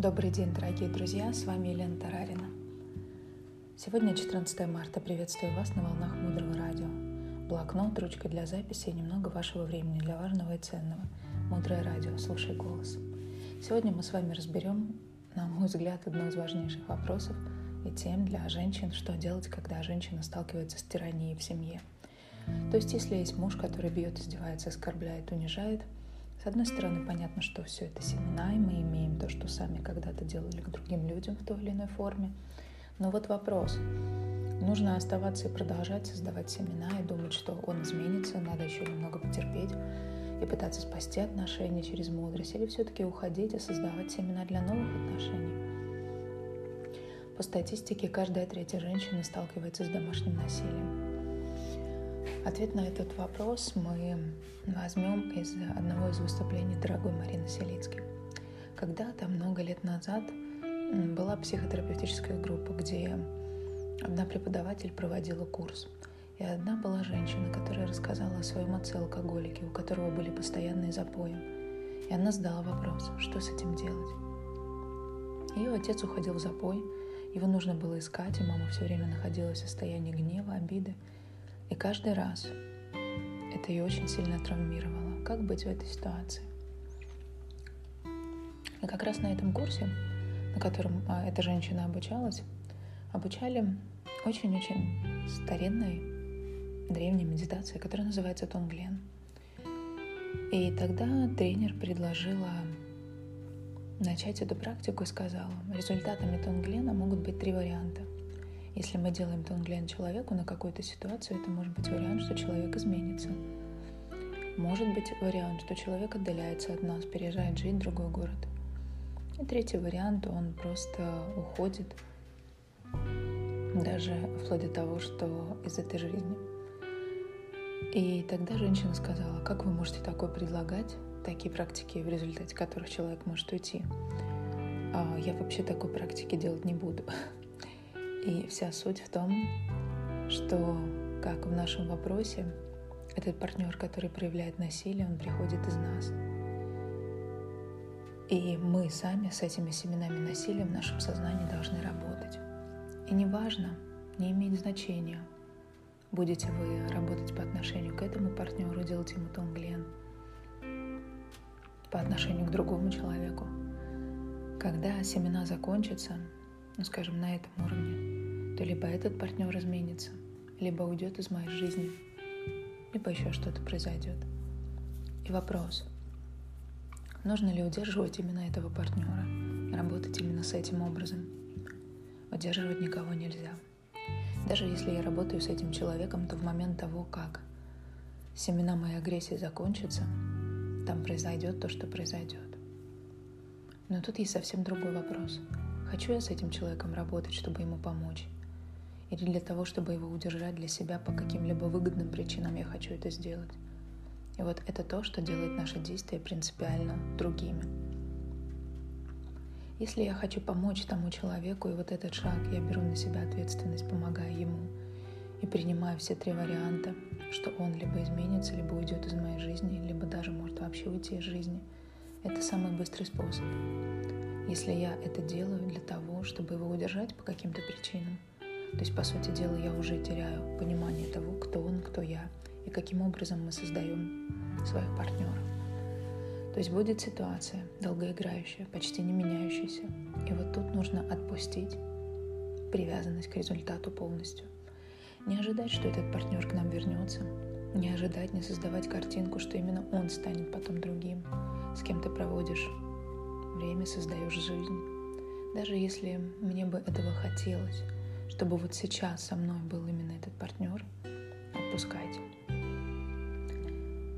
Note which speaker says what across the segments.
Speaker 1: Добрый день, дорогие друзья, с вами Елена Тарарина. Сегодня 14 марта, приветствую вас на волнах Мудрого Радио. Блокнот, ручка для записи и немного вашего времени для важного и ценного. Мудрое Радио, слушай голос. Сегодня мы с вами разберем, на мой взгляд, одно из важнейших вопросов и тем для женщин, что делать, когда женщина сталкивается с тиранией в семье. То есть, если есть муж, который бьет, издевается, оскорбляет, унижает – с одной стороны, понятно, что все это семена, и мы имеем то, что сами когда-то делали к другим людям в той или иной форме. Но вот вопрос. Нужно оставаться и продолжать создавать семена и думать, что он изменится, надо еще немного потерпеть и пытаться спасти отношения через мудрость, или все-таки уходить и создавать семена для новых отношений. По статистике, каждая третья женщина сталкивается с домашним насилием. Ответ на этот вопрос мы возьмем из одного из выступлений дорогой Марины Селицки. Когда-то, много лет назад, была психотерапевтическая группа, где одна преподаватель проводила курс. И одна была женщина, которая рассказала о своем отце-алкоголике, у которого были постоянные запои. И она задала вопрос, что с этим делать. Ее отец уходил в запой, его нужно было искать, и мама все время находилась в состоянии гнева, обиды. И каждый раз это ее очень сильно травмировало. Как быть в этой ситуации? И как раз на этом курсе, на котором а, эта женщина обучалась, обучали очень-очень старинной древней медитации, которая называется Тонглен. И тогда тренер предложила начать эту практику и сказала, результатами Тонглена могут быть три варианта – если мы делаем тонглен человеку на какую-то ситуацию, это может быть вариант, что человек изменится. Может быть вариант, что человек отдаляется от нас, переезжает жить в другой город. И третий вариант, он просто уходит, даже вплоть до того, что из этой жизни. И тогда женщина сказала, как вы можете такое предлагать, такие практики, в результате которых человек может уйти. А я вообще такой практики делать не буду. И вся суть в том, что, как в нашем вопросе, этот партнер, который проявляет насилие, он приходит из нас. И мы сами с этими семенами насилия в нашем сознании должны работать. И неважно, не имеет значения, будете вы работать по отношению к этому партнеру, делать ему тонглен, по отношению к другому человеку. Когда семена закончатся, ну скажем, на этом уровне, то либо этот партнер изменится, либо уйдет из моей жизни, либо еще что-то произойдет. И вопрос, нужно ли удерживать именно этого партнера, работать именно с этим образом. Удерживать никого нельзя. Даже если я работаю с этим человеком, то в момент того, как семена моей агрессии закончатся, там произойдет то, что произойдет. Но тут есть совсем другой вопрос. Хочу я с этим человеком работать, чтобы ему помочь? или для того, чтобы его удержать для себя по каким-либо выгодным причинам я хочу это сделать. И вот это то, что делает наши действия принципиально другими. Если я хочу помочь тому человеку, и вот этот шаг, я беру на себя ответственность, помогая ему, и принимаю все три варианта, что он либо изменится, либо уйдет из моей жизни, либо даже может вообще уйти из жизни. Это самый быстрый способ. Если я это делаю для того, чтобы его удержать по каким-то причинам, то есть, по сути дела, я уже теряю понимание того, кто он, кто я, и каким образом мы создаем своих партнеров. То есть будет ситуация долгоиграющая, почти не меняющаяся. И вот тут нужно отпустить привязанность к результату полностью. Не ожидать, что этот партнер к нам вернется. Не ожидать, не создавать картинку, что именно он станет потом другим, с кем ты проводишь время, создаешь жизнь. Даже если мне бы этого хотелось, чтобы вот сейчас со мной был именно этот партнер, отпускайте.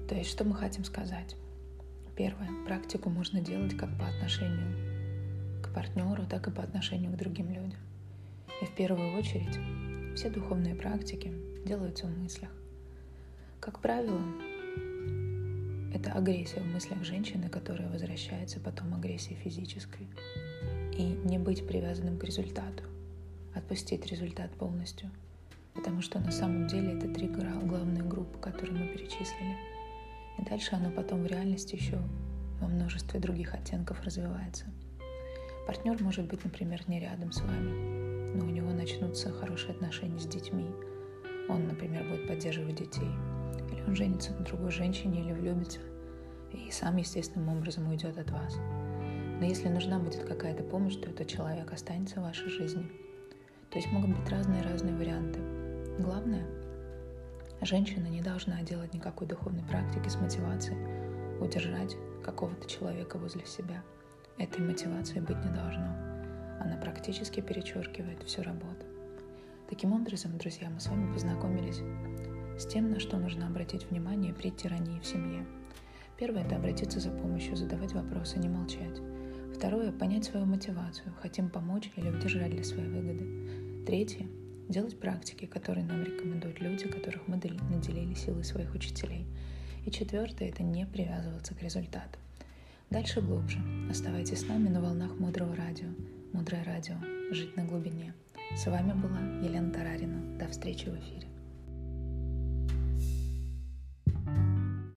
Speaker 1: То есть, что мы хотим сказать? Первое. Практику можно делать как по отношению к партнеру, так и по отношению к другим людям. И в первую очередь все духовные практики делаются в мыслях. Как правило, это агрессия в мыслях женщины, которая возвращается потом агрессией физической. И не быть привязанным к результату отпустить результат полностью. Потому что на самом деле это три главные группы, которые мы перечислили. И дальше оно потом в реальности еще во множестве других оттенков развивается. Партнер может быть, например, не рядом с вами, но у него начнутся хорошие отношения с детьми. Он, например, будет поддерживать детей. Или он женится на другой женщине или влюбится и сам естественным образом уйдет от вас. Но если нужна будет какая-то помощь, то этот человек останется в вашей жизни. То есть могут быть разные-разные варианты. Главное, женщина не должна делать никакой духовной практики с мотивацией удержать какого-то человека возле себя. Этой мотивации быть не должно. Она практически перечеркивает всю работу. Таким образом, друзья, мы с вами познакомились с тем, на что нужно обратить внимание при тирании в семье. Первое – это обратиться за помощью, задавать вопросы, не молчать. Второе – понять свою мотивацию, хотим помочь или удержать для своей выгоды. Третье – делать практики, которые нам рекомендуют люди, которых мы наделили силой своих учителей. И четвертое – это не привязываться к результату. Дальше глубже. Оставайтесь с нами на волнах Мудрого радио. Мудрое радио. Жить на глубине. С вами была Елена Тарарина. До встречи в эфире.